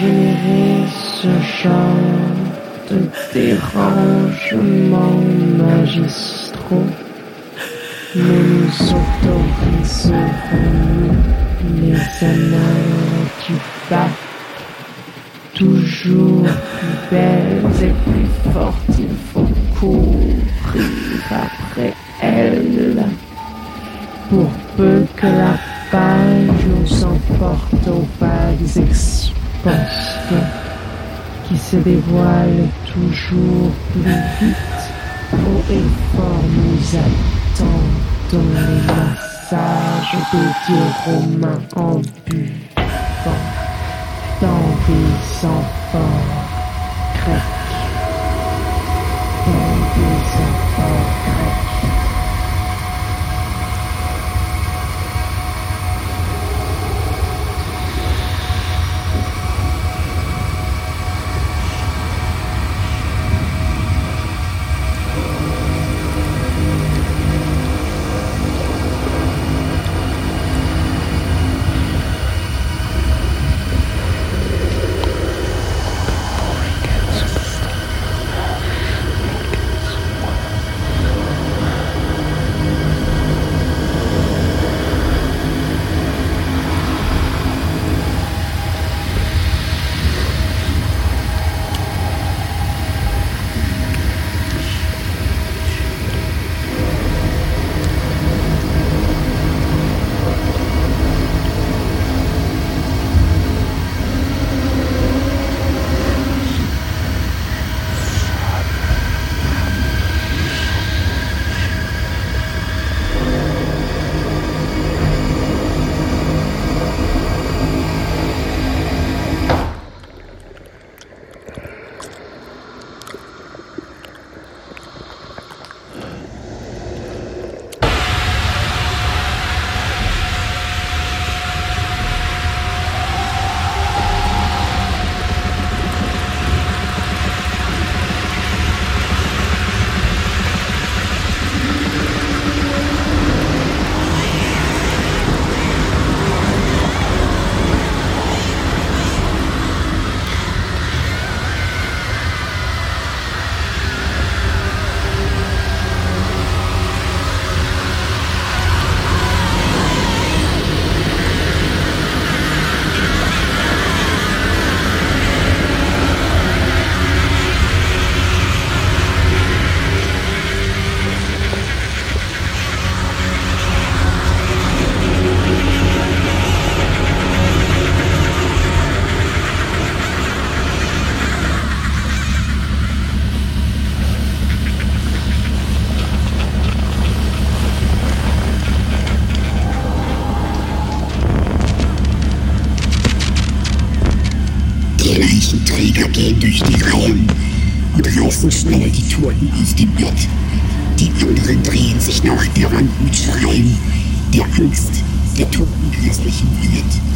je. Se dévoilent toujours plus vite. Haut et fort nous attendons les massages des dieux romains en buvant dans des enfants grecs. Dans des enfants Dem Bett. Die anderen drehen sich nach der Wand mit Schreien, der Angst, der toten grässlichen Welt.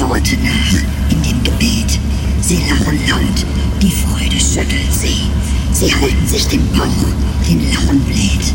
Worte nach in dem Gebet. Sie lachen laut, die Freude schüttelt sie. Sie halten sich den Bauch, den Lachen bläht.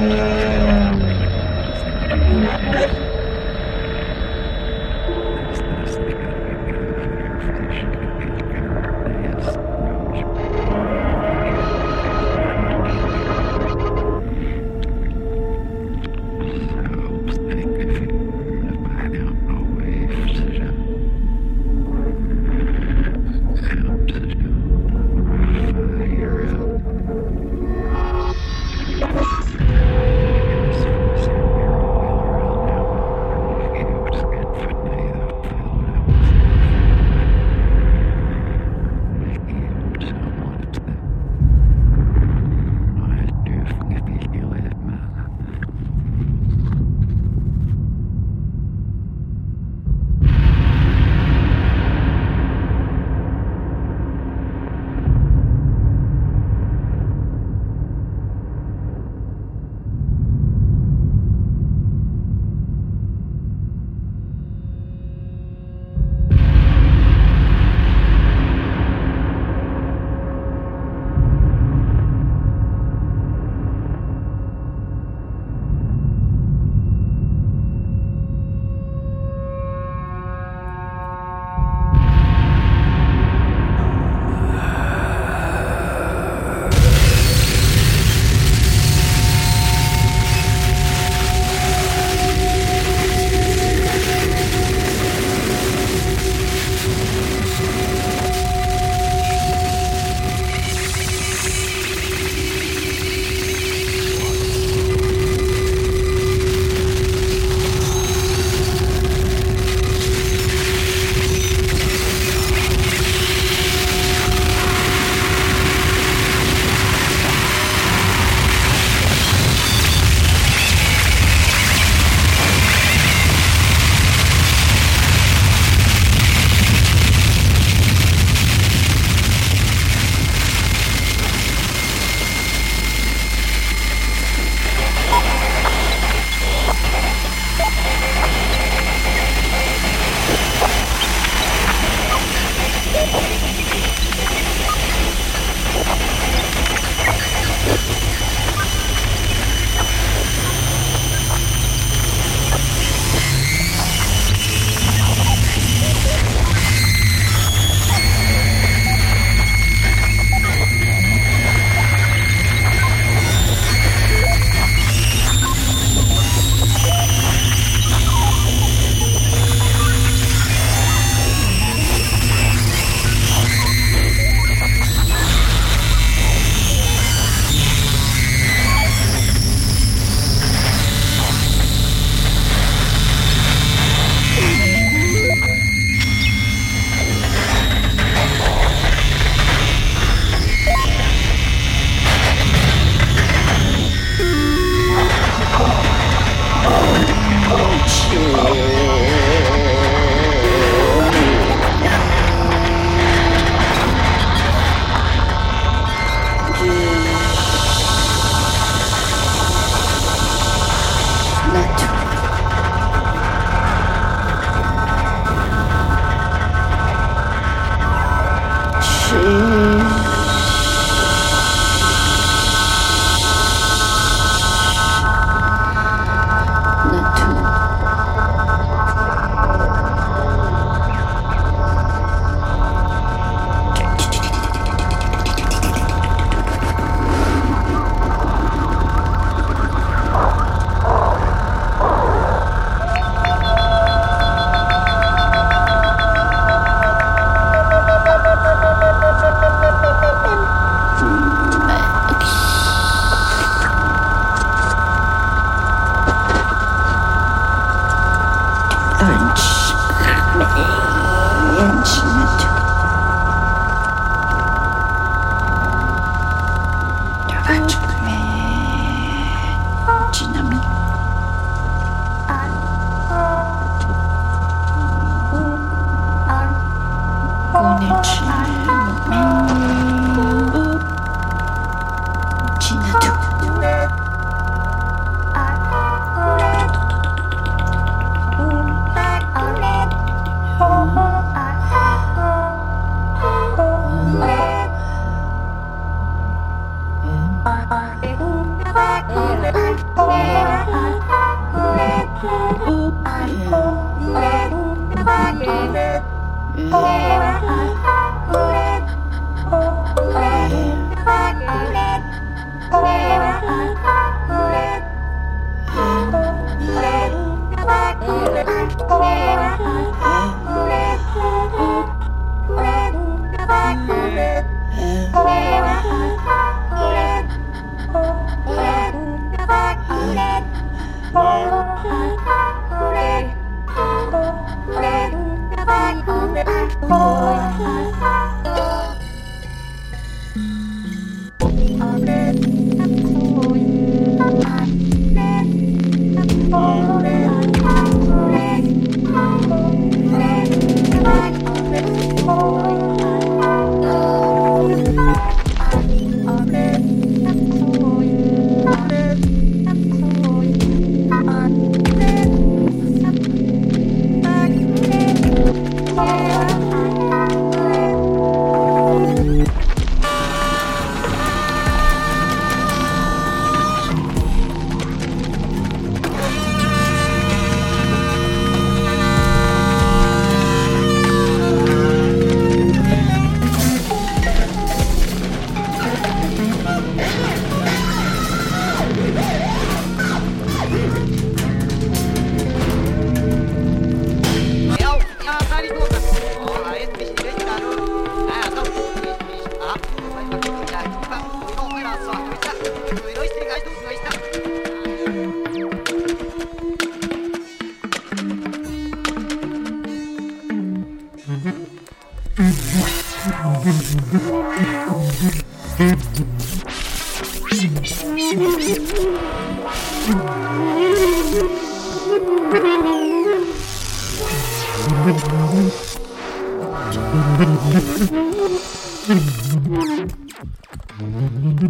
Thank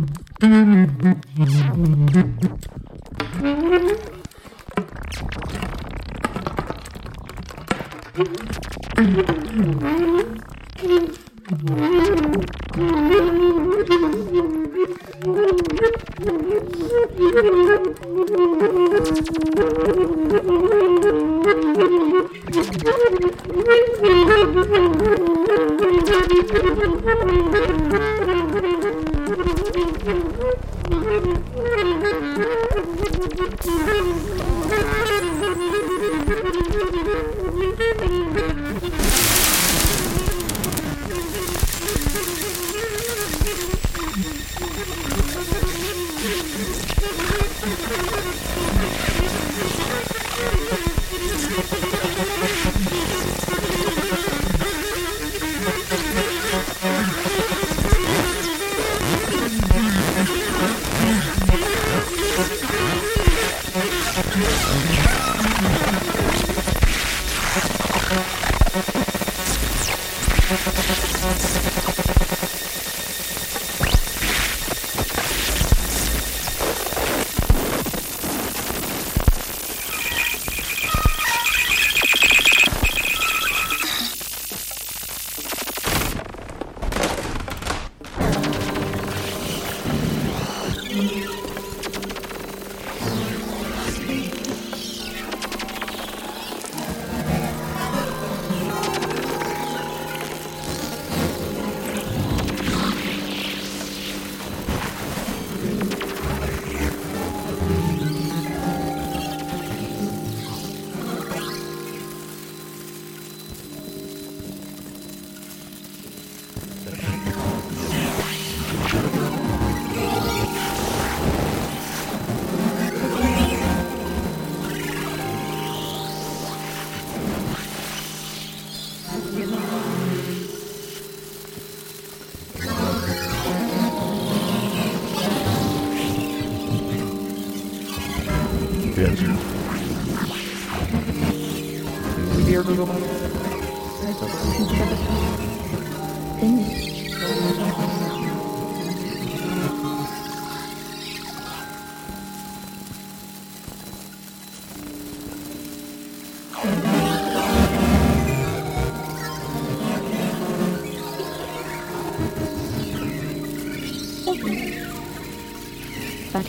you.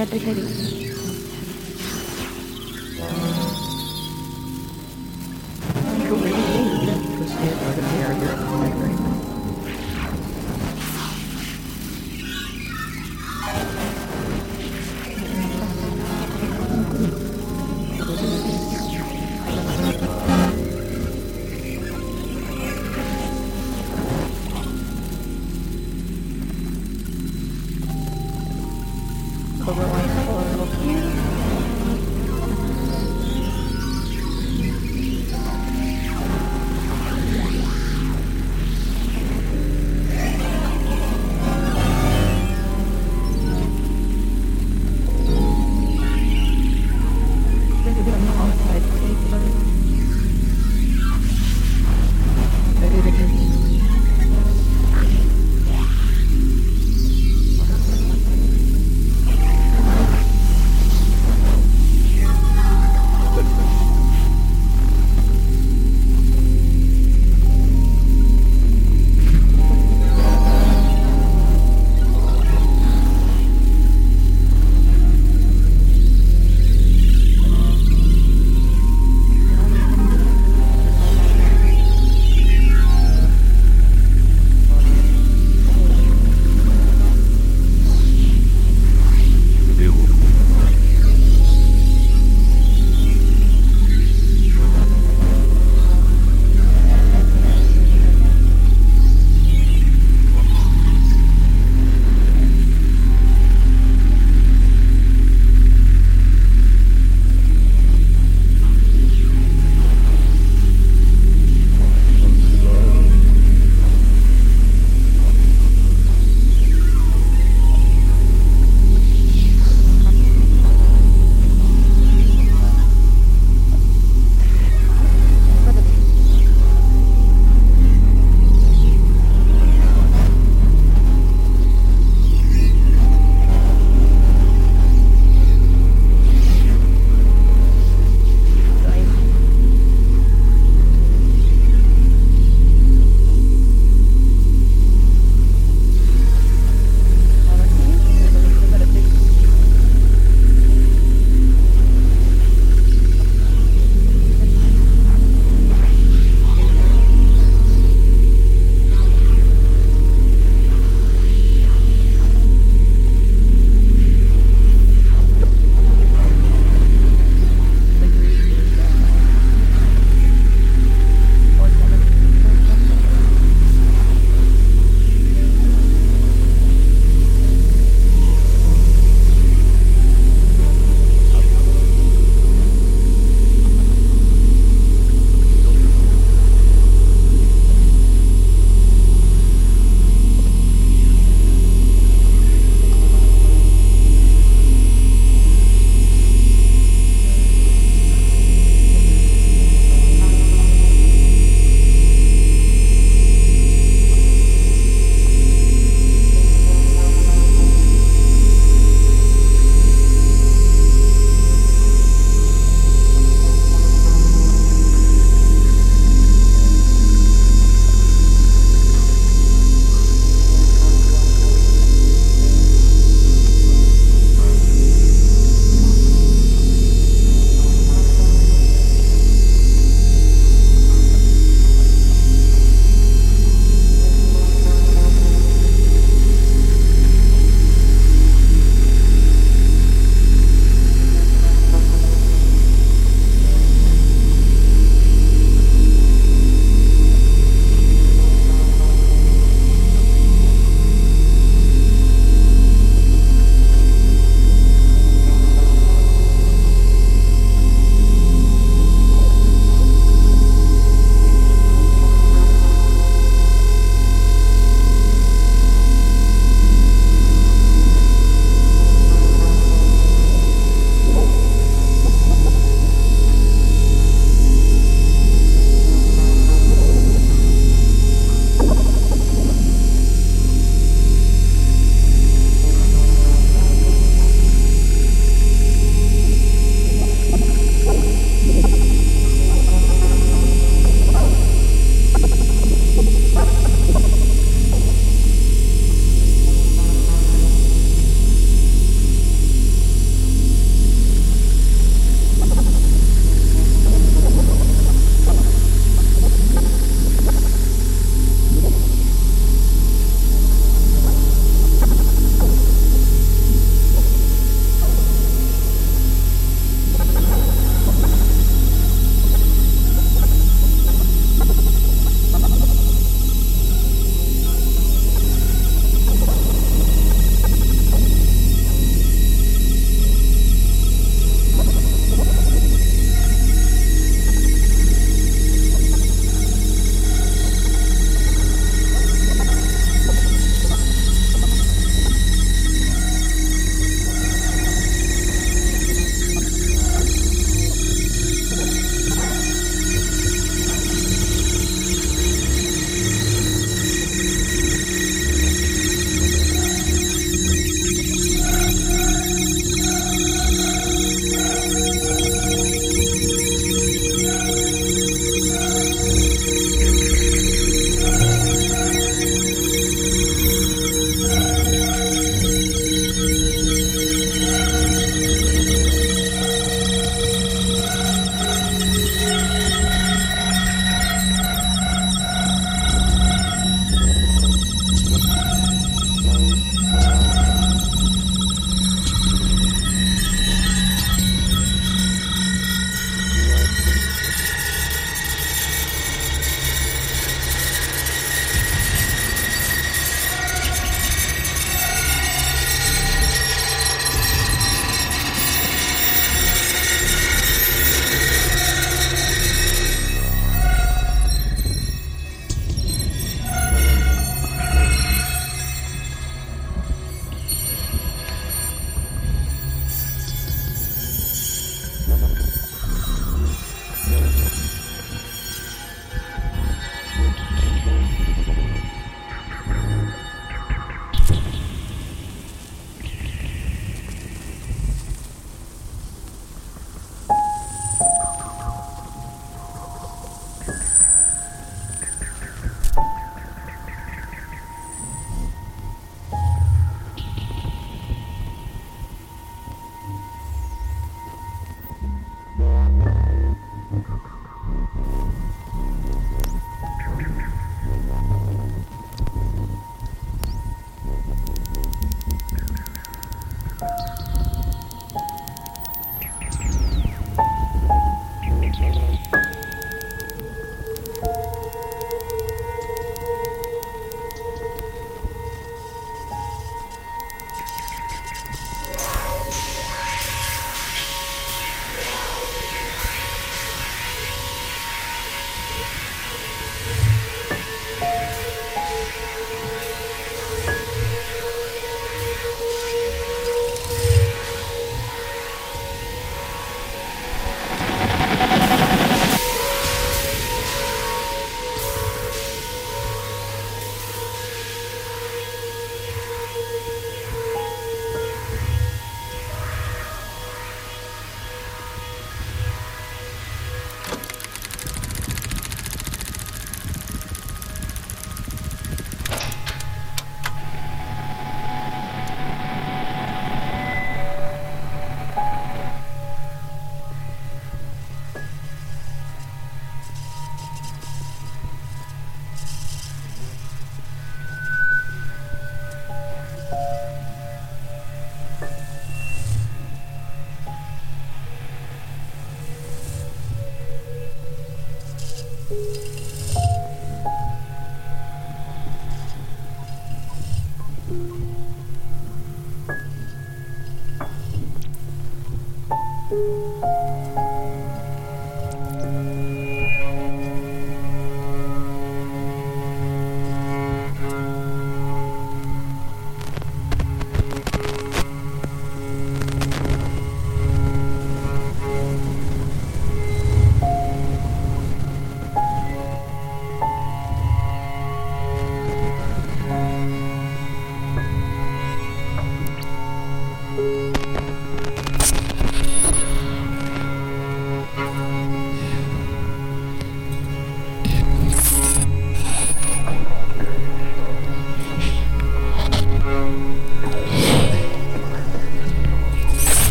Capricorino.